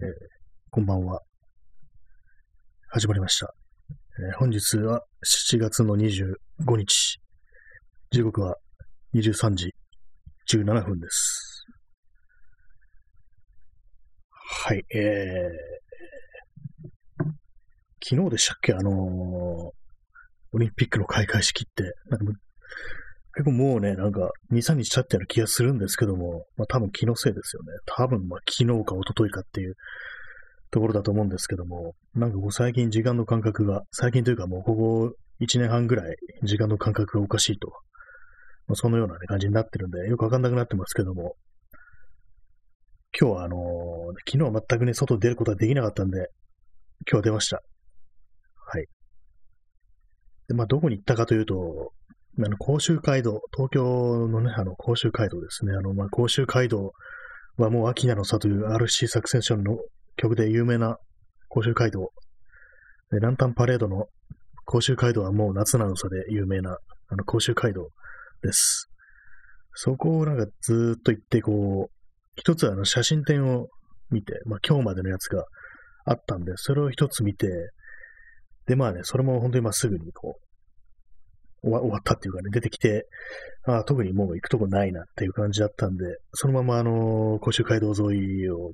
えーこんばんは。始まりました。えー本日は7月の25日。時刻は23時17分です。はい、えー、昨日でしたっけ？あのーオリンピックの開会式って、なんか結構もうね、なんか2、3日経ったような気がするんですけども、まあ多分気のせいですよね。多分まあ昨日か一昨日かっていうところだと思うんですけども、なんかこう最近時間の感覚が、最近というかもうここ1年半ぐらい時間の感覚がおかしいと、まあ、そのような、ね、感じになってるんで、よくわかんなくなってますけども、今日はあのー昨日は全くね、外出ることはできなかったんで、今日は出ました。はい。で、まあどこに行ったかというと、あの、甲州街道、東京のね、あの、甲州街道ですね。あの、まあ、甲州街道はもう秋なのさという RC サクセンションの曲で有名な甲州街道。で、ランタンパレードの甲州街道はもう夏なのさで有名な、あの、甲州街道です。そこをなんかずっと行って、こう、一つあの、写真展を見て、まあ、今日までのやつがあったんで、それを一つ見て、で、まあね、それも本当にまあすぐにこう、終わ終わったっていうかね、出てきて、あ特にもう行くとこないなっていう感じだったんで、そのままあの、甲州街道沿いを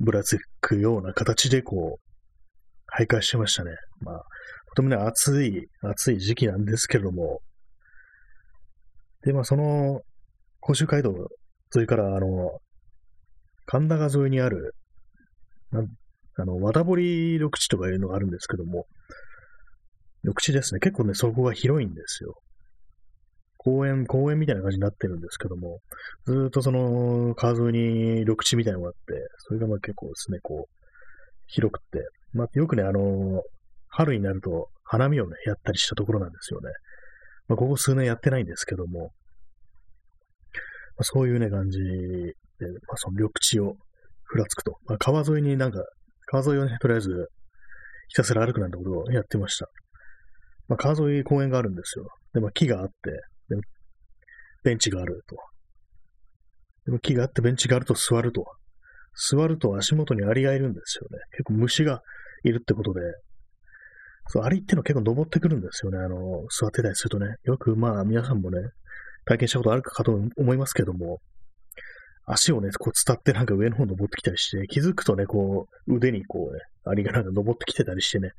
ぶらつくような形でこう、徘徊してましたね。まあ、とてもね、暑い、暑い時期なんですけれども、で、まあその、甲州街道沿いからあの、神田川沿いにある、なあの、和田堀緑地とかいうのがあるんですけども、緑地ですね。結構ね、そこが広いんですよ。公園、公園みたいな感じになってるんですけども、ずっとその川沿いに緑地みたいなのがあって、それがまあ結構ですね、こう、広くって、まあよくね、あの、春になると花見をね、やったりしたところなんですよね。まあここ数年やってないんですけども、まあ、そういうね、感じで、まあその緑地をふらつくと。まあ川沿いになんか、川沿いをね、とりあえずひたすら歩くなんてことをやってました。まあ、川沿い公園があるんですよ。で、まあ、木があって、でベンチがあると。でも木があってベンチがあると座ると。座ると足元にアリがいるんですよね。結構虫がいるってことで、そう、アリってのは結構登ってくるんですよね。あの、座ってたりするとね。よくまあ皆さんもね、体験したことあるかと思いますけども、足をね、こう伝ってなんか上の方登ってきたりして、気づくとね、こう、腕にこうね、アリがなんか登ってきてたりしてね、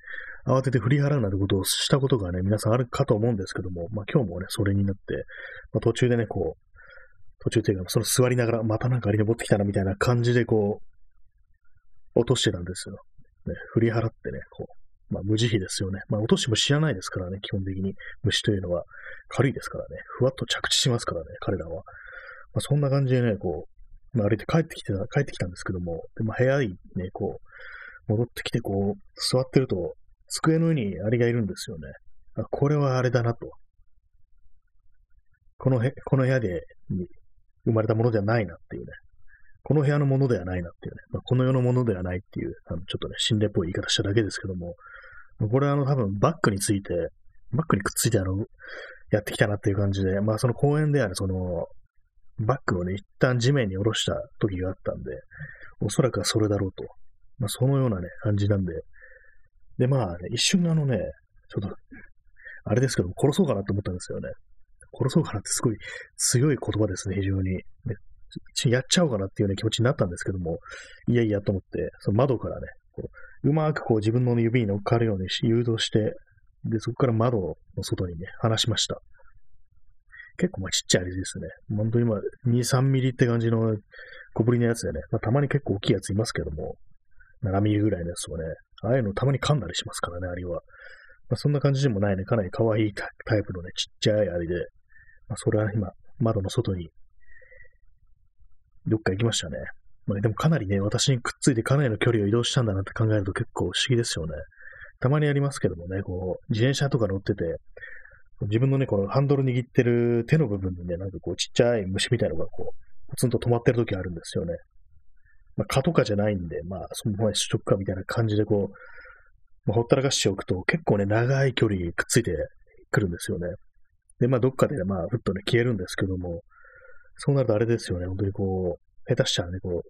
慌てて振り払うなんてことをしたことがね、皆さんあるかと思うんですけども、まあ今日もね、それになって、まあ、途中でね、こう、途中というか、その座りながら、またなんかあり登ってきたなみたいな感じでこう、落としてたんですよ。ね、振り払ってね、こう、まあ無慈悲ですよね。まあ落としも知らないですからね、基本的に。虫というのは軽いですからね、ふわっと着地しますからね、彼らは。まあそんな感じでね、こう、まあ歩いて帰ってきてた、帰ってきたんですけども、でまあ部屋にね、こう、戻ってきてこう、座ってると、机の上にアリがいるんですよね。あこれはあれだなと。このへ、この部屋で生まれたものではないなっていうね。この部屋のものではないなっていうね。まあ、この世のものではないっていう、あのちょっとね、心霊っぽい言い方しただけですけども、これはあの多分バッグについて、バッグにくっついてあの、やってきたなっていう感じで、まあその公園であるその、バッグをね、一旦地面に下ろした時があったんで、おそらくはそれだろうと。まあそのようなね、感じなんで、で、まあ、ね、一瞬あのね、ちょっと、あれですけど、殺そうかなと思ったんですよね。殺そうかなってすごい強い言葉ですね、非常に。ね、やっちゃおうかなっていうね、気持ちになったんですけども、いやいやと思って、その窓からね、こううまくこう自分の指に乗っかるように誘導して、で、そこから窓の外にね、離しました。結構まあちっちゃいあれですね。本当にまあ2、3ミリって感じの小ぶりのやつでね、まあたまに結構大きいやついますけども、7ミリぐらいのやつをね、ああいうのたまに噛んだりしますからね、アリは。まあ、そんな感じでもないね、かなり可愛いタタイプのね、ちっちゃいアリで、まあ、それは今、窓の外に、どっか行きましたね。まあ、でもかなりね、私にくっついてかなりの距離を移動したんだなって考えると結構不思議ですよね。たまにありますけどもね、こう、自転車とか乗ってて、自分のね、このハンドル握ってる手の部分にね、なんかこう、ちっちゃい虫みたいなのがこう、ポツンと止まってる時あるんですよね。まあ、蚊とかじゃないんで、まあ、そのまましとくかみたいな感じでこう、まあ、ほったらかしておくと、結構ね、長い距離くっついてくるんですよね。で、まあ、どっかで、まあ、ふっとね、消えるんですけども、そうなるとあれですよね、本当にこう、下手したらね、こう、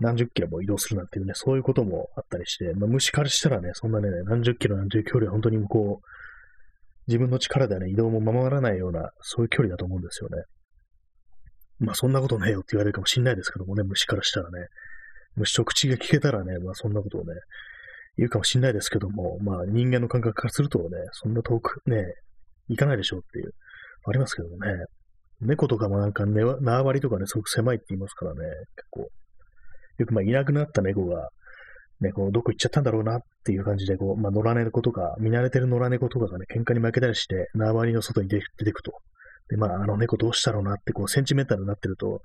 何十キロも移動するなんていうね、そういうこともあったりして、まあ、虫からしたらね、そんなね、何十キロなんていう距離は本当にこう、自分の力ではね、移動もままらないような、そういう距離だと思うんですよね。まあそんなことねえよって言われるかもしんないですけどもね、虫からしたらね。虫と口が聞けたらね、まあそんなことをね、言うかもしんないですけども、まあ人間の感覚からするとね、そんな遠くね、行かないでしょうっていう、ありますけどもね。猫とかもなんか、縄張りとかね、すごく狭いって言いますからね、結構。よくまあいなくなった猫が、ね、こう、どこ行っちゃったんだろうなっていう感じで、こう、まあ、野良猫とか、見慣れてる野良猫とかがね、喧嘩に負けたりして、縄張りの外に出てくと。で、まあ、あの猫どうしたろうなって、こう、センチメンタルになってると、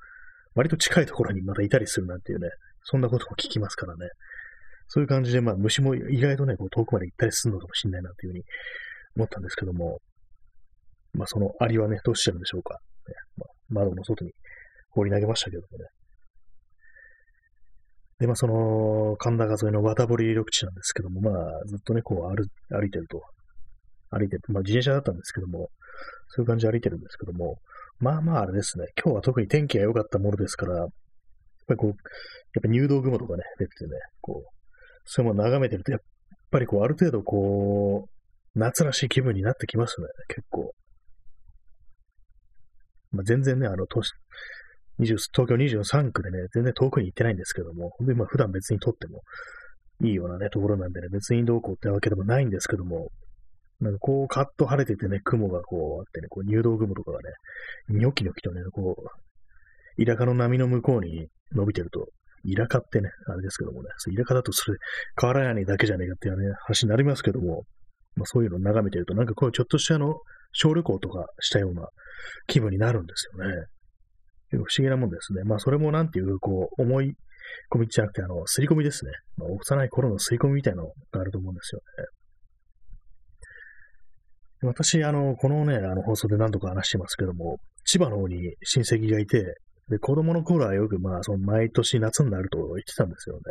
割と近いところにまたいたりするなんていうね、そんなことも聞きますからね。そういう感じで、まあ、虫も意外とね、こう遠くまで行ったりするのかもしれないなというふうに思ったんですけども、まあ、そのアリはね、どうしてるんでしょうか。ねまあ、窓の外に放り投げましたけどもね。で、まあ、その、神田川沿いの綿堀緑地なんですけども、まあ、ずっとね、こう歩、歩いてると。歩いて。まあ、自転車だったんですけども、そういう感じで歩いてるんですけども、まあまああれですね、今日は特に天気が良かったものですから、やっぱりこう、やっぱ入道雲とかね、出ててね、こう、そういうもの眺めてると、やっぱりこう、ある程度こう、夏らしい気分になってきますね、結構。まあ、全然ね、あの、年、東京23区でね、全然遠くに行ってないんですけども、まあ普段別に撮ってもいいようなね、ところなんでね、別にどうこうってわけでもないんですけども、なんかこうカッと晴れててね、雲がこうあってね、こう入道雲とかがね、ニョキニョキとね、こう、イラカの波の向こうに伸びてると、イラカってね、あれですけどもね、イラカだとそれ、瓦屋根だけじゃねえかっていうね、話になりますけども、まあ、そういうのを眺めてると、なんかこう、ちょっとしたあの、小旅行とかしたような気分になるんですよね。不思議なもんですね。まあそれもなんていう、こう、思い込みじゃなくて、あの、すり込みですね。まあ、幼い頃のすり込みみたいなのがあると思うんですよね。私、あの、このね、あの放送で何度か話してますけども、千葉の方に親戚がいて、で、子供の頃はよく、まあ、その毎年夏になると言ってたんですよね。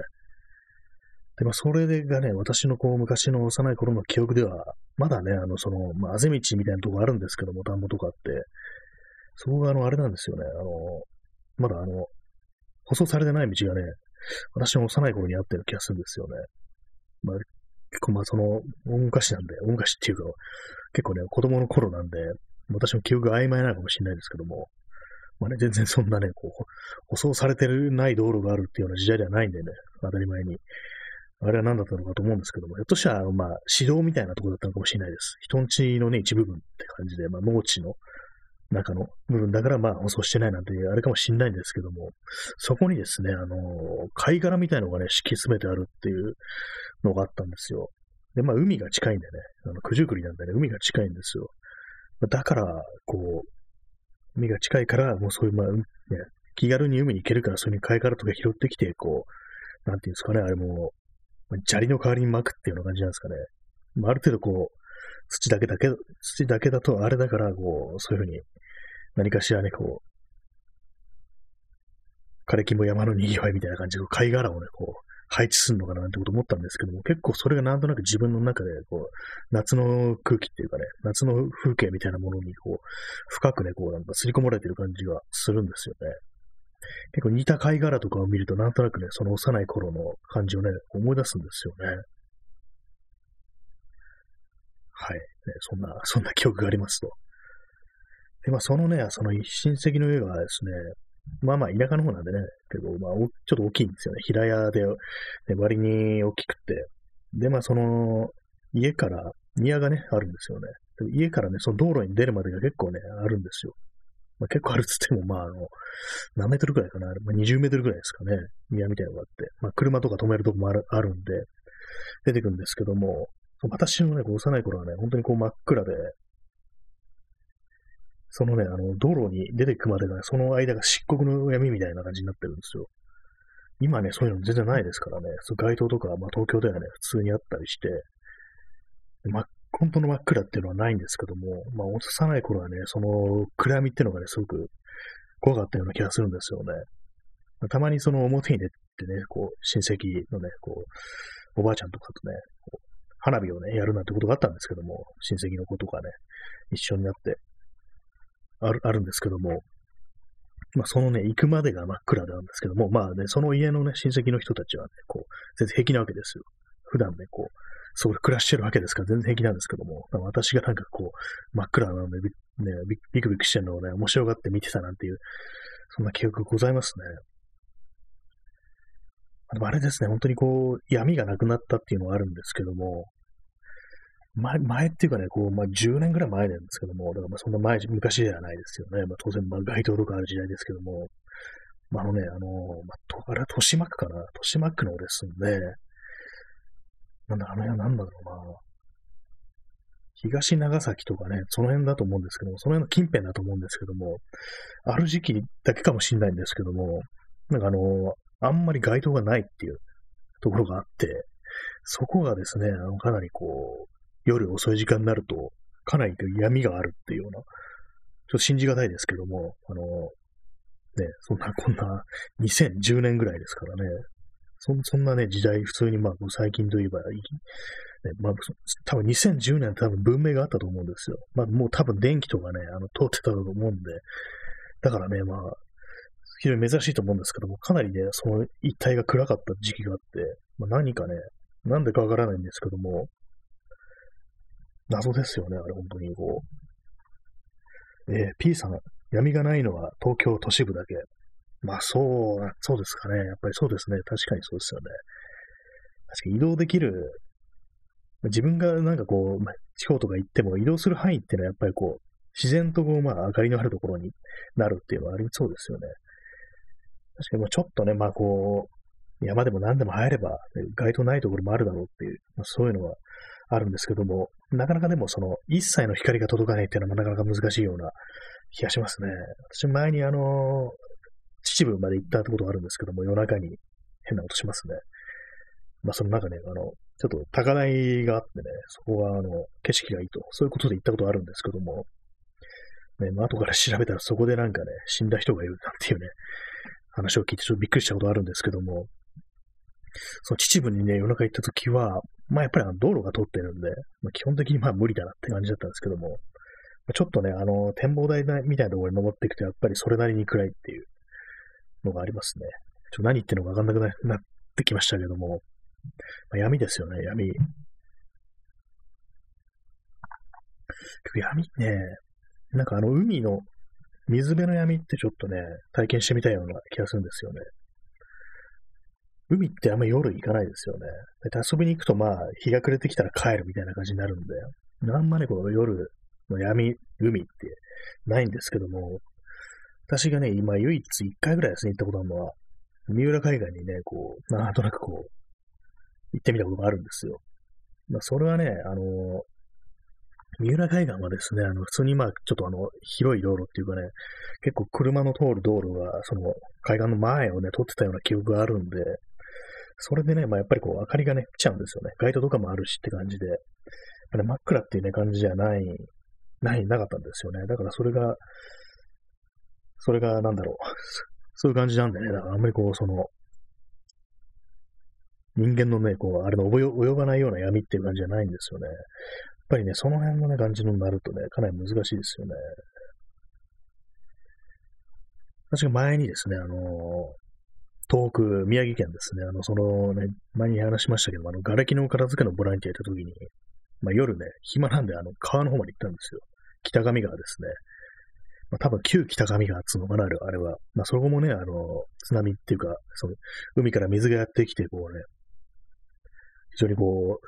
で、まあ、それがね、私のこう、昔の幼い頃の記憶では、まだね、あの、その、まあ、あぜ道みたいなとこあるんですけども、田んぼとかって、そこが、あの、あれなんですよね、あの、まだあの、舗装されてない道がね、私の幼い頃にあったような気がするんですよね。まあ、結構まあその、大昔なんで、大昔っていうか、結構ね、子供の頃なんで、私も記憶が曖昧なのかもしれないですけども、まあね、全然そんなね、こう、舗装されてない道路があるっていうような時代ではないんでね、当たり前に。あれは何だったのかと思うんですけども、ひょっとしたら、まあ、指導みたいなところだったのかもしれないです。人んちのね、一部分って感じで、まあ、農地の中の部分だから、まあ、舗装してないなんていう、あれかもしれないんですけども、そこにですね、あの、貝殻みたいのがね、敷き詰めてあるっていうのがあったんですよ。で、まあ、海が近いんでね、あの九十九里なんでね、海が近いんですよ。だから、こう、海が近いから、もうそういう、まあ、ね、気軽に海に行けるから、そういう貝殻とか拾ってきて、こう、なんていうんですかね、あれも、砂利の代わりに巻くっていうような感じなんですかね。まあ、ある程度こう、土だけだけ、土だけだとあれだから、こう、そういうふうに、何かしらね、こう、枯れ木も山のにぎわいみたいな感じで、貝殻をね、こう、配置するのかななんてこと思ったんですけども、結構それがなんとなく自分の中で、こう、夏の空気っていうかね、夏の風景みたいなものに、こう、深くね、こう、なんか刷り込まれてる感じがするんですよね。結構似た貝殻とかを見ると、なんとなくね、その幼い頃の感じをね、思い出すんですよね。はい。ね、そんな、そんな記憶がありますと。で、まあ、そのね、その親戚の家がですね、まあまあ田舎の方なんでね、けど、まあ、ちょっと大きいんですよね。平屋で、ね、割に大きくて。で、まあその、家から、庭がね、あるんですよね。家からね、その道路に出るまでが結構ね、あるんですよ。まあ、結構あるっつっても、まあ、あの、何メートルくらいかな。まあ、20メートルくらいですかね。庭みたいなのがあって。まあ、車とか止めるとこもあるあるんで、出てくるんですけども、私のね、幼い頃はね、本当にこう真っ暗で、そのね、あの、道路に出てくまでが、その間が漆黒の闇みたいな感じになってるんですよ。今ね、そういうの全然ないですからね、そ街灯とか、まあ、東京ではね、普通にあったりして、ま、本当の真っ暗っていうのはないんですけども、まあ、幼い頃はね、その暗闇っていうのがね、すごく怖かったような気がするんですよね。まあ、たまにその表に出てね、こう、親戚のね、こう、おばあちゃんとかとね、花火をね、やるなんてことがあったんですけども、親戚の子とかね、一緒になって、ある、あるんですけども、まあ、そのね、行くまでが真っ暗なんですけども、まあね、その家のね、親戚の人たちはね、こう、全然平気なわけですよ。普段ね、こう、そこで暮らしてるわけですから全然平気なんですけども、私がなんかこう、真っ暗なのでね、ビクビクしてるのをね、面白がって見てたなんていう、そんな記憶ございますね。でもあれですね、本当にこう、闇がなくなったっていうのはあるんですけども、前、前っていうかね、こう、まあ、10年ぐらい前なんですけども、だからまあそんな前、昔ではないですよね。まあ、当然、まあ、街灯とかある時代ですけども、まあ、あのね、あの、まあ、とあれは豊島区かな豊島区のですね、なんだ、あの辺は何だろうな。東長崎とかね、その辺だと思うんですけども、その辺の近辺だと思うんですけども、ある時期だけかもしれないんですけども、なんかあの、あんまり街灯がないっていうところがあって、そこがですね、あのかなりこう、夜遅い時間になると、かなり闇があるっていうような、ちょっと信じがたいですけども、あの、ね、そんな、こんな、2010年ぐらいですからね、そそんなね、時代、普通に、まあ、最近といえば、ね、まあ、多分2010年多分文明があったと思うんですよ。まあ、もう多分電気とかね、あの、通ってたと思うんで、だからね、まあ、非常に珍しいと思うんですけども、かなりね、その一帯が暗かった時期があって、まあ、何かね、なんでかわからないんですけども、謎ですよね、あれ、本当にこう。えー、P さん、闇がないのは東京都市部だけ。まあ、そう、そうですかね。やっぱりそうですね。確かにそうですよね。確かに移動できる、自分がなんかこう、まあ、地方とか行っても移動する範囲っていうのはやっぱりこう、自然とこう、まあ、明かりのあるところになるっていうのはありそうですよね。確かにまあちょっとね、まあこう、山でも何でも入れば、街灯ないところもあるだろうっていう、まあ、そういうのはあるんですけども、なかなかでもその一切の光が届かないっていうのもなかなか難しいような気がしますね。私前にあの、秩父まで行ったってことがあるんですけども、夜中に変な音しますね。まあその中ね、あの、ちょっと高台があってね、そこがあの、景色がいいと、そういうことで行ったことあるんですけども、ね、まあ後から調べたらそこでなんかね、死んだ人がいるなんていうね、話を聞いてちょっとびっくりしたことあるんですけども、その秩父にね、夜中行った時は、まあやっぱりあの道路が通ってるんで、まあ、基本的にまあ無理だなって感じだったんですけども、ちょっとね、あの、展望台みたいなところに登っていくと、やっぱりそれなりに暗いっていうのがありますね。ちょっと何言ってるのかわかんなくなってきましたけども、まあ、闇ですよね、闇。闇ね、なんかあの海の水辺の闇ってちょっとね、体験してみたいような気がするんですよね。海ってあんま夜行かないですよね。遊びに行くとまあ、日が暮れてきたら帰るみたいな感じになるんで、あんまね、この夜の闇、海ってないんですけども、私がね、今唯一一回ぐらいですね、行ったことあるのは、三浦海岸にね、こう、なんとなくこう、行ってみたことがあるんですよ。まあ、それはね、あの、三浦海岸はですね、あの、普通にまあ、ちょっとあの、広い道路っていうかね、結構車の通る道路が、その、海岸の前をね、通ってたような記憶があるんで、それでね、まあやっぱりこう、明かりがね、来ちゃうんですよね。街灯とかもあるしって感じで。ね、真っ暗っていうね、感じじゃない、ない、なかったんですよね。だからそれが、それがなんだろう。そういう感じなんでね、だからあんまりこう、その、人間のね、こう、あれの及ばないような闇っていう感じじゃないんですよね。やっぱりね、その辺のね、感じのになるとね、かなり難しいですよね。私が前にですね、あのー、東北、宮城県ですね、あの、そのね、前に話しましたけど、あの、瓦礫の片付けのボランティア行った時に、まあ、夜ね、暇なんで、あの、川の方まで行ったんですよ。北上川ですね。まあ、多分旧北上川っつうのかな、あれは。まあ、そこもね、あの、津波っていうか、その、海から水がやってきて、こうね、非常にこう、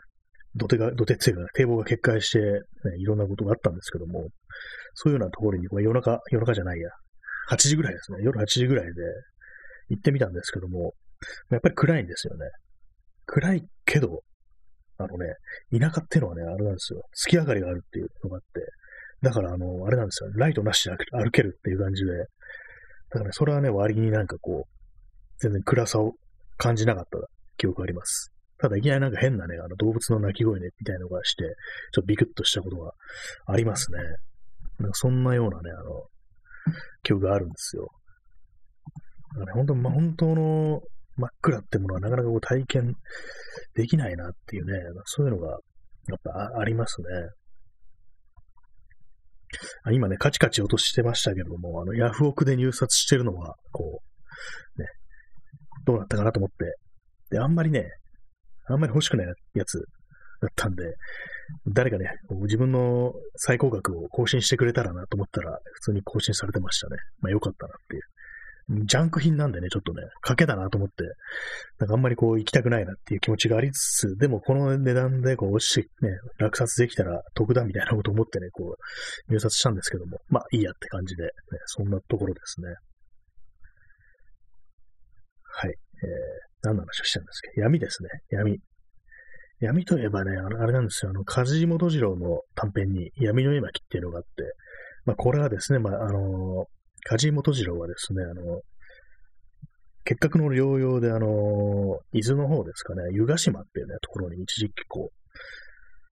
土手が、土手っていうか、堤防が決壊して、ね、いろんなことがあったんですけども、そういうようなところに、こう夜中、夜中じゃないや、8時ぐらいですね、夜8時ぐらいで、行ってみたんですけども、やっぱり暗いんですよね。暗いけど、あのね、田舎ってのはね、あれなんですよ。月明かりがあるっていうのがあって、だから、あの、あれなんですよ。ライトなしで歩けるっていう感じで、だからね、それはね、割になんかこう、全然暗さを感じなかった記憶があります。ただ、いきなりなんか変なね、あの動物の鳴き声ね、みたいなのがして、ちょっとビクッとしたことがありますね。なんかそんなようなね、あの、記憶があるんですよ。だかね、本当、ま、本当の真っ暗ってものはなかなかこう体験できないなっていうね、そういうのがやっぱありますね。あ今ね、カチカチ落としてましたけども、あの、ヤフオクで入札してるのは、こう、ね、どうなったかなと思って、で、あんまりね、あんまり欲しくないやつだったんで、誰かね、自分の最高額を更新してくれたらなと思ったら、普通に更新されてましたね。まあよかったなっていう。ジャンク品なんでね、ちょっとね、賭けだなと思って、なんかあんまりこう行きたくないなっていう気持ちがありつつ、でもこの値段でこう、し、ね、落札できたら得だみたいなこと思ってね、こう、入札したんですけども、まあいいやって感じで、ね、そんなところですね。はい。えー、何の話をしたんですけど、闇ですね。闇。闇といえばね、あのあれなんですよ。あの、梶本次郎の短編に闇の絵巻っていうのがあって、まあこれはですね、まああの梶本次郎はですね、あの、結核の療養で、あの、伊豆の方ですかね、湯ヶ島っていうね、ところに一時期こう、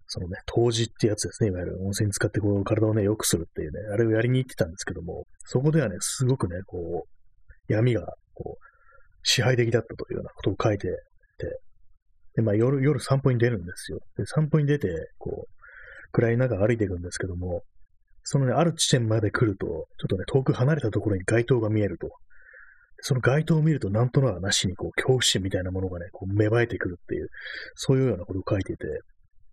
そのね、湯治ってやつですね、いわゆる温泉使ってこう、体をね、良くするっていうね、あれをやりに行ってたんですけども、そこではね、すごくね、こう、闇が、こう、支配的だったというようなことを書いてて、で、まあ夜、夜散歩に出るんですよ。で、散歩に出て、こう、暗い中歩いていくんですけども、そのね、ある地点まで来ると、ちょっとね、遠く離れたところに街灯が見えると。その街灯を見ると、なんとなくなしに、こう、恐怖心みたいなものがね、こう芽生えてくるっていう、そういうようなことを書いていて、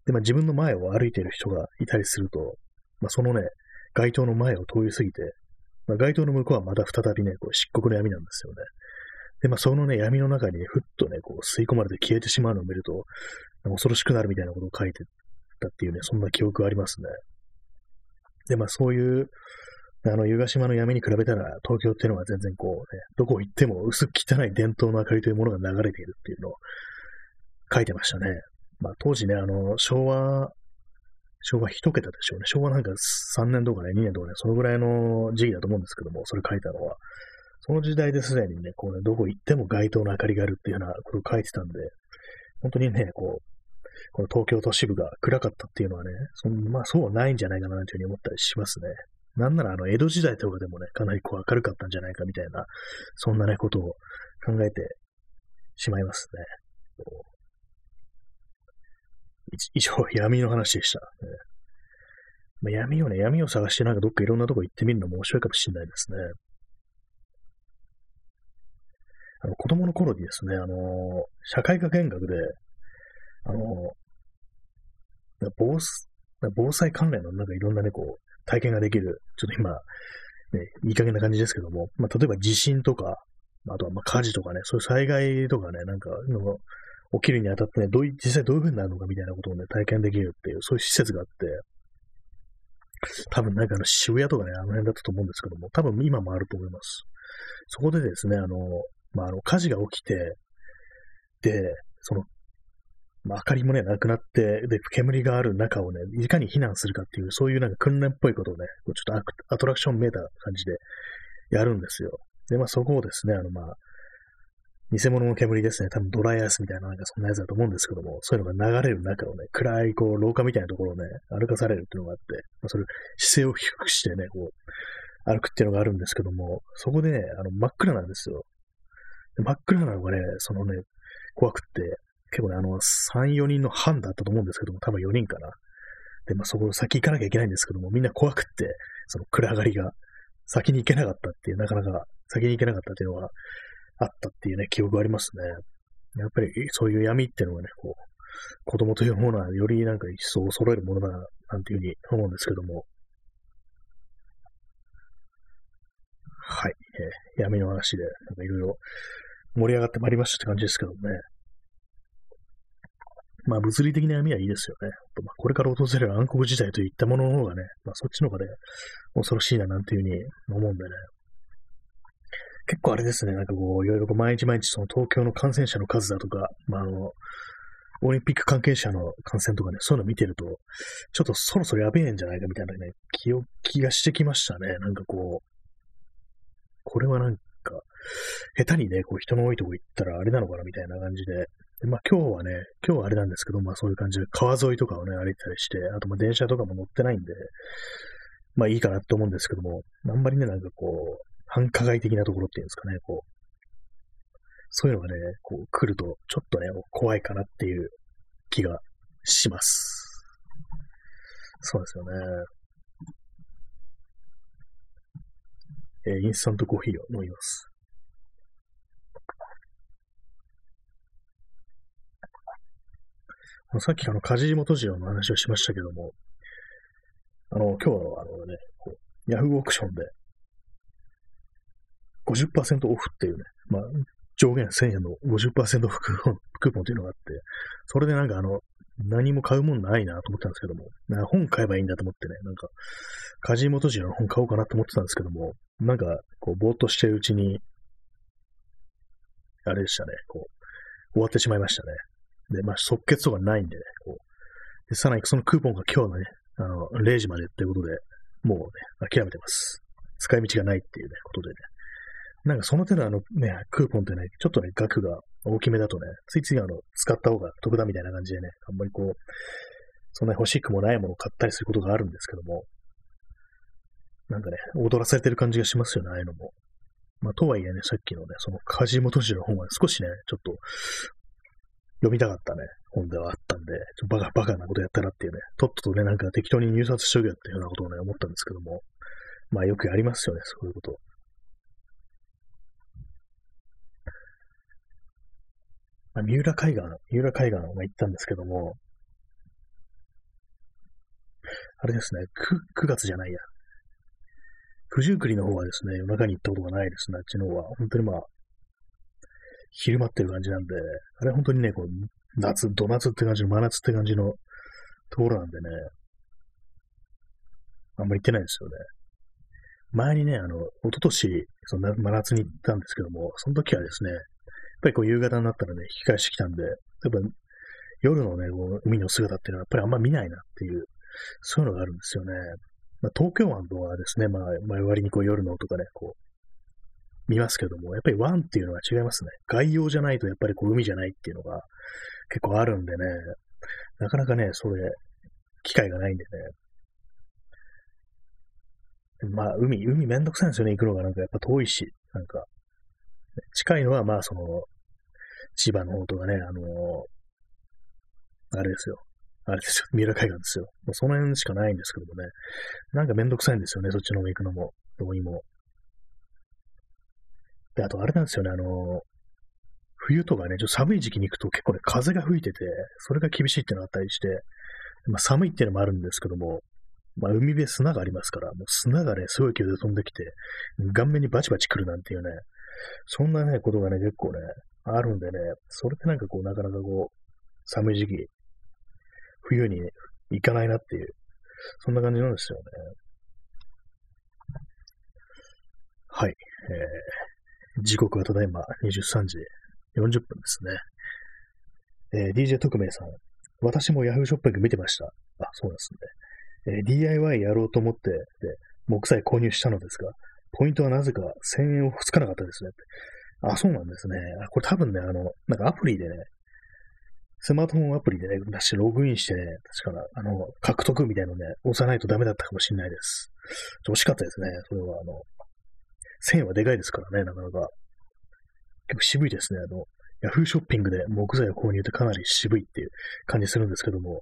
で、まあ自分の前を歩いている人がいたりすると、まあそのね、街灯の前を通り過ぎて、まあ、街灯の向こうはまた再びね、こう漆黒の闇なんですよね。で、まあそのね、闇の中に、ふっとね、こう吸い込まれて消えてしまうのを見ると、恐ろしくなるみたいなことを書いてたっていうね、そんな記憶がありますね。で、まあそういう、あの、湯ヶ島の闇に比べたら、東京っていうのは全然こうね、どこ行っても薄汚い伝統の明かりというものが流れているっていうのを書いてましたね。まあ当時ね、あの、昭和、昭和一桁でしょうね。昭和なんか3年とかね、2年とかね、そのぐらいの時期だと思うんですけども、それ書いたのは。その時代ですでにね、こうね、どこ行っても街灯の明かりがあるっていうようなことを書いてたんで、本当にね、こう、この東京都市部が暗かったっていうのはね、そんまあそうはないんじゃないかなというふうに思ったりしますね。なんならあの江戸時代とかでもね、かなりこう明るかったんじゃないかみたいな、そんなね、ことを考えてしまいますね。以上、闇の話でした。まあ、闇をね、闇を探してなんかどっかいろんなとこ行ってみるのも面白いかもしれないですね。あの、子供の頃にですね、あの社会科見学で、あの、防防災関連のなんかいろんなね、こう、体験ができる、ちょっと今、ね、いい加減な感じですけども、まあ、例えば地震とか、あとはまあ火事とかね、そういう災害とかね、なんかの、起きるにあたってね、どうい、実際どういう風になるのかみたいなことをね、体験できるっていう、そういう施設があって、多分なんかあの渋谷とかね、あの辺だったと思うんですけども、多分今もあると思います。そこでですね、あの、まあ、あの、火事が起きて、で、そのまあ、明かりもね、なくなって、で、煙がある中をね、いかに避難するかっていう、そういうなんか訓練っぽいことをね、ちょっとアトラクションめいた感じでやるんですよ。で、まあそこをですね、あのまあ、偽物の煙ですね、多分ドライアイスみたいななんかそんなやつだと思うんですけども、そういうのが流れる中をね、暗いこう廊下みたいなところをね、歩かされるっていうのがあって、まあ、それ姿勢を低くしてね、こう、歩くっていうのがあるんですけども、そこでね、あの真っ暗なんですよ。真っ暗なのがね、そのね、怖くって、結構ね、あの、3、4人の班だったと思うんですけども、多分4人かな。で、まあ、そこ先行かなきゃいけないんですけども、みんな怖くって、その暗がりが、先に行けなかったっていう、なかなか先に行けなかったっていうのがあったっていうね、記憶がありますね。やっぱりそういう闇っていうのがね、こう、子供というものはよりなんか一層揃えるものだな、なんていうふうに思うんですけども。はい。えー、闇の話で、なんかいろいろ盛り上がってまいりましたって感じですけどもね。まあ物理的な闇はいいですよね。まあ、これから訪れる暗黒時代といったものの方がね、まあそっちの方がね、恐ろしいななんていうふうに思うんでね。結構あれですね、なんかこう、いろいろ毎日毎日その東京の感染者の数だとか、まああの、オリンピック関係者の感染とかね、そういうの見てると、ちょっとそろそろやべえんじゃないかみたいなね、気を、気がしてきましたね。なんかこう、これはなんか、下手にね、こう人の多いとこ行ったらあれなのかなみたいな感じ、で、まあ今日はね、今日はあれなんですけど、まあそういう感じで川沿いとかをね、歩いたりして、あとまあ電車とかも乗ってないんで、まあいいかなと思うんですけども、あんまりね、なんかこう、繁華街的なところっていうんですかね、こう、そういうのがね、こう来ると、ちょっとね、怖いかなっていう気がします。そうですよね。え、インスタントコーヒーを飲みます。さっきあの、梶本次郎の話をしましたけども、あの、今日はあのね、こう、ヤフーオークションで、50%オフっていうね、まあ、上限1000円の50%オフクーポンクーポンというのがあって、それでなんかあの、何も買うもんないなと思ったんですけども、な本買えばいいんだと思ってね、なんか、梶本次郎の本買おうかなと思ってたんですけども、なんか、こう、ぼーっとしてるうちに、あれでしたね、こう、終わってしまいましたね。で、まあ、即決とかないんでね、こう。で、さらにそのクーポンが今日のね、あの、0時までっていうことで、もうね、諦めてます。使い道がないっていうね、ことでね。なんかその手のあのね、クーポンってね、ちょっとね、額が大きめだとね、ついついあの、使った方が得だみたいな感じでね、あんまりこう、そんなに欲しくもないものを買ったりすることがあるんですけども、なんかね、踊らされてる感じがしますよね、ああいうのも。まあ、とはいえね、さっきのね、その梶本氏の本は少しね、ちょっと読みたかったね、本ではあったんで、ちょバカバカなことやったなっていうね、とっととね、なんか適当に入札しとけよっていうようなことをね、思ったんですけども、まあよくやりますよね、そういうこと。あ、三浦海岸、三浦海岸が行ったんですけども、あれですね、9, 9月じゃないや。九十九里の方はですね、夜中に行ったことがないですね、あっちの方は。本当にまあ、昼間っていう感じなんで、あれ本当にね、こう、夏、土夏って感じの、真夏って感じのところなんでね、あんま行ってないんですよね。前にね、あの、一昨年、その真夏に行ったんですけども、その時はですね、やっぱりこう夕方になったらね、引き返してきたんで、やっぱ夜のね、こう海の姿っていうのはやっぱりあんま見ないなっていう、そういうのがあるんですよね。まあ、東京湾とはですね、まあ、前割にこう夜のとかね、こう、見ますけども、やっぱり湾っていうのは違いますね。外洋じゃないとやっぱりこう海じゃないっていうのが結構あるんでね、なかなかね、それ、機会がないんでね。まあ、海、海めんどくさいんですよね、行くのがなんかやっぱ遠いし、なんか。近いのはまあ、その、千葉の方とかね、あのー、あれですよ。あれですよ。三浦海岸ですよ。もうその辺しかないんですけどもね。なんかめんどくさいんですよね、そっちの方行くのも。どうにも。で、あとあれなんですよね、あの、冬とかね、ちょっと寒い時期に行くと結構ね、風が吹いてて、それが厳しいっていうのがあったりして、まあ、寒いっていうのもあるんですけども、まあ、海辺砂がありますから、もう砂がね、すごい勢いで飛んできて、顔面にバチバチ来るなんていうね、そんなね、ことがね、結構ね、あるんでね、それってなんかこう、なかなかこう、寒い時期、冬に、ね、行かないなっていう、そんな感じなんですよね。はい。えー時刻はただいま23時40分ですね。えー、DJ 特命さん。私も Yahoo ショッピング見てました。あ、そうですね。えー、DIY やろうと思って、で、木材購入したのですが、ポイントはなぜか1000円をつかなかったですね。あ、そうなんですね。これ多分ね、あの、なんかアプリでね、スマートフォンアプリでね、出してログインしてね、確かあの、獲得みたいのね、押さないとダメだったかもしれないです。惜しかったですね。それは、あの、1000円はでかいですからね、なかなか。結構渋いですね。あの、ヤフーショッピングで木材を購入ってかなり渋いっていう感じするんですけども。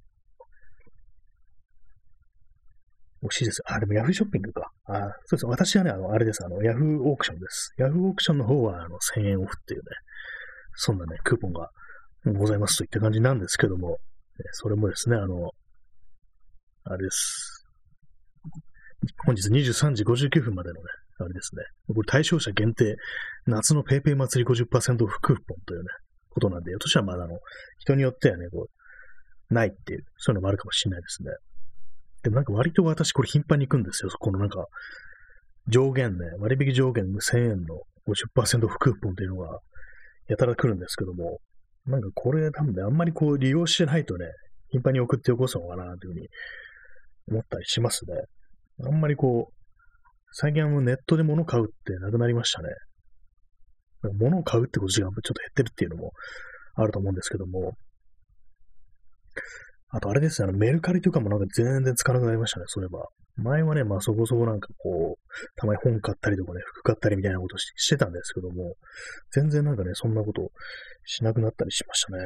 惜しいです。あ、でもヤフーショッピングか。あ、そうです。私はね、あの、あれです。あの、ヤフーオークションです。ヤフーオークションの方は、あの、1000円オフっていうね、そんなね、クーポンがございますといった感じなんですけども、それもですね、あの、あれです。本日23時59分までのね、あれですね。これ対象者限定、夏のペイペイ祭り50%オフクーポンというね、ことなんで、私はまだあの、人によってはね、こう、ないっていう、そういうのもあるかもしれないですね。でもなんか割と私これ頻繁に行くんですよ。そこのなんか、上限ね、割引上限1000円の50%オフクーポンっていうのが、やたら来るんですけども、なんかこれ多分ね、あんまりこう利用してないとね、頻繁に送ってよこうすのかなというふうに思ったりしますね。あんまりこう、最近はもうネットで物買うってなくなりましたね。物を買うってことがちょっと減ってるっていうのもあると思うんですけども。あとあれですね、あのメルカリとかもなんか全然使わなくなりましたね、そういえば。前はね、まあそこそこなんかこう、たまに本買ったりとかね、服買ったりみたいなことしてたんですけども、全然なんかね、そんなことしなくなったりしましたね。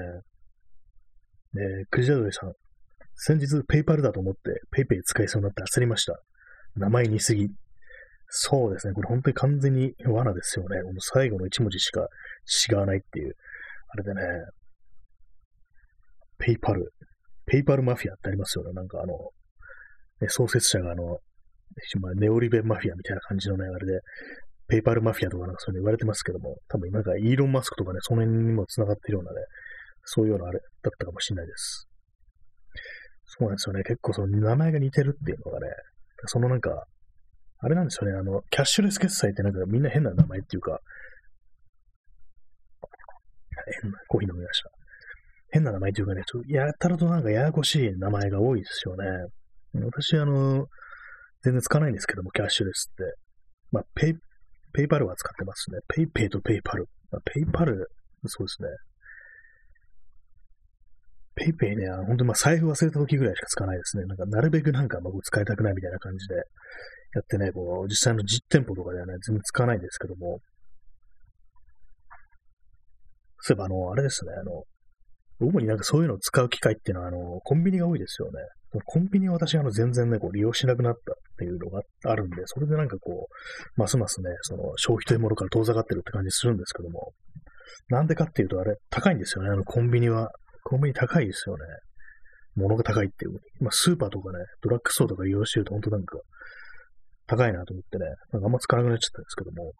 で、クジラドリさん。先日ペイパルだと思ってペイペイ使いそうになって焦りました。名前似すぎ。そうですね。これ本当に完全に罠ですよね。この最後の一文字しか違わないっていう。あれでね、ペイパル、ペイパルマフィアってありますよね。なんかあの、ね、創設者があの、ネオリベマフィアみたいな感じのね、あれで、ペイパルマフィアとかなんかそういうの言われてますけども、多分今かイーロン・マスクとかね、その辺にも繋がってるようなね、そういうようなあれだったかもしれないです。そうなんですよね。結構その名前が似てるっていうのがね、そのなんか、あれなんですよね。あの、キャッシュレス決済ってなんかみんな変な名前っていうか、変な、コーヒー飲みました。変な名前っていうかね、ちょっとやたらとなんかややこしい名前が多いですよね。私、あの、全然使わないんですけども、キャッシュレスって。まあ、ペイ、ペイパルは使ってますね。ペイペイとペイパル。まあ、ペイパル、そうですね。ペイペイね、本当にまあ財布忘れた時ぐらいしか使わないですね。なんか、なるべくなんかまあ使いたくないみたいな感じでやってね、こう、実際の実店舗とかではね、全然使わないんですけども。そういえば、あの、あれですね、あの、主になんかそういうのを使う機会っていうのは、あの、コンビニが多いですよね。コンビニは私、あの、全然ね、こう、利用しなくなったっていうのがあるんで、それでなんかこう、ますますね、その、消費というものから遠ざかってるって感じするんですけども、なんでかっていうと、あれ、高いんですよね、あの、コンビニは。コンビニ高いですよね。物が高いっていう。まあ、スーパーとかね、ドラッグストアとか利用してると、本当なんか、高いなと思ってね、なんかあんま使わなくなっちゃったんですけども、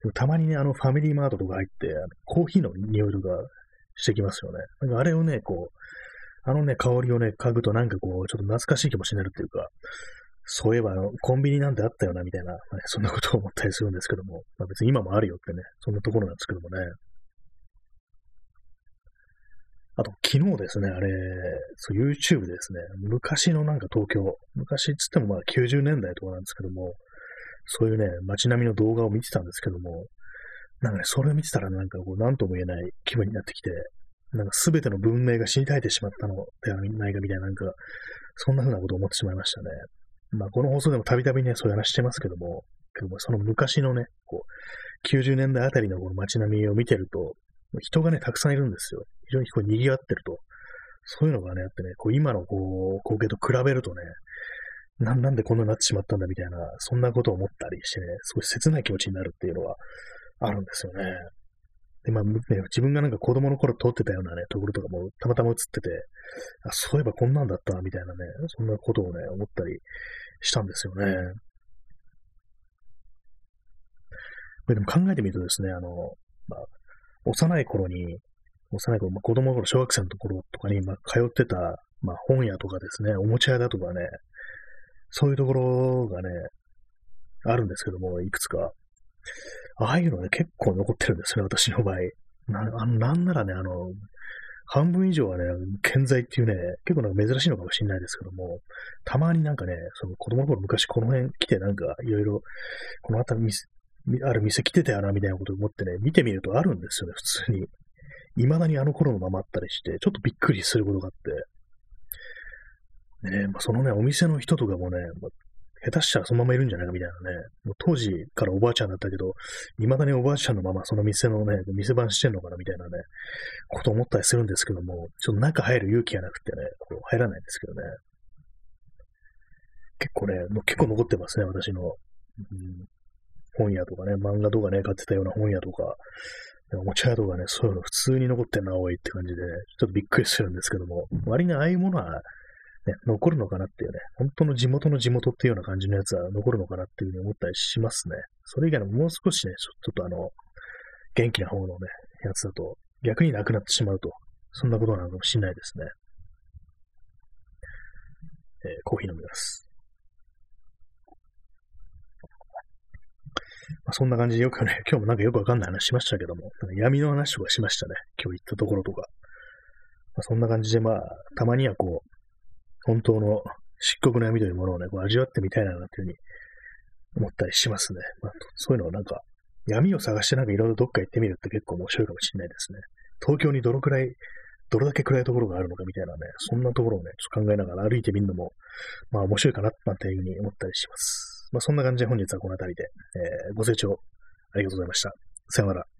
でもたまにね、あの、ファミリーマートとか入って、あのコーヒーの匂いとかしてきますよね。なんかあれをね、こう、あのね、香りをね、嗅ぐとなんかこう、ちょっと懐かしい気持ちになるっていうか、そういえばあの、コンビニなんてあったよな、みたいな、ね、そんなことを思ったりするんですけども、まあ別に今もあるよってね、そんなところなんですけどもね。あと、昨日ですね、あれ、そう、YouTube でですね、昔のなんか東京、昔っつってもまあ90年代とかなんですけども、そういうね、街並みの動画を見てたんですけども、なんかね、それを見てたらなんかこう、なんとも言えない気分になってきて、なんか全ての文明が死に絶えてしまったのではないかみたいな、なんか、そんな風なことを思ってしまいましたね。まあ、この放送でもたびたびね、そういう話してますけども、けどもその昔のね、こう、90年代あたりのこの街並みを見てると、人がね、たくさんいるんですよ。非常にこう賑わってると。そういうのがね、あってね、こう今のこう、光景と比べるとね、な、なんでこんなになってしまったんだみたいな、そんなことを思ったりしてね、すごい切ない気持ちになるっていうのはあるんですよね。で、まあ、ね、自分がなんか子供の頃通ってたようなね、ところとかもたまたま映ってて、あ、そういえばこんなんだったな、みたいなね、そんなことをね、思ったりしたんですよね。でも考えてみるとですね、あの、まあ、幼い頃に、幼い頃、まあ、子供の頃、小学生のところとかに、まあ、通ってた、まあ、本屋とかですね、おもちゃ屋だとかね、そういうところがね、あるんですけども、いくつか。ああいうのね、結構残ってるんですね、私の場合。なあのなんならね、あの、半分以上はね、健在っていうね、結構なんか珍しいのかもしれないですけども、たまになんかね、その子供の頃昔この辺来てなんかいろいろ、この辺りある店来てたよな、みたいなことを思ってね、見てみるとあるんですよね、普通に。未だにあの頃のままあったりして、ちょっとびっくりすることがあって。ね、まあ、そのね、お店の人とかもね、まあ、下手したらそのままいるんじゃないかみたいなね、もう当時からおばあちゃんだったけど、未だにおばあちゃんのままその店のね、店番してんのかなみたいなね、こと思ったりするんですけども、ちょっと中入る勇気がなくてね、こう入らないんですけどね。結構ね、もう結構残ってますね、私の。うん本屋とかね、漫画とかね、買ってたような本屋とか、おもちゃ屋とかね、そういうの普通に残ってんな、多いって感じで、ちょっとびっくりするんですけども、割にああいうものは、ね、残るのかなっていうね、本当の地元の地元っていうような感じのやつは残るのかなっていうふうに思ったりしますね。それ以外のもう少しね、ちょっとあの、元気な方のね、やつだと、逆になくなってしまうと、そんなことなのかもしれないですね。えー、コーヒー飲みます。まあ、そんな感じでよくね、今日もなんかよくわかんない話しましたけども、闇の話とかしましたね。今日行ったところとか。まあ、そんな感じで、まあ、たまにはこう、本当の漆黒の闇というものをね、こう味わってみたいな、なんていうふうに思ったりしますね。まあ、そういうのをなんか、闇を探してなんかいろいろどっか行ってみるって結構面白いかもしれないですね。東京にどのくらい、どれだけ暗いところがあるのかみたいなね、そんなところをね、ちょっと考えながら歩いてみるのも、まあ面白いかな、なんていうふうに思ったりします。まあ、そんな感じで本日はこの辺りで、えー、ご清聴ありがとうございました。さよなら。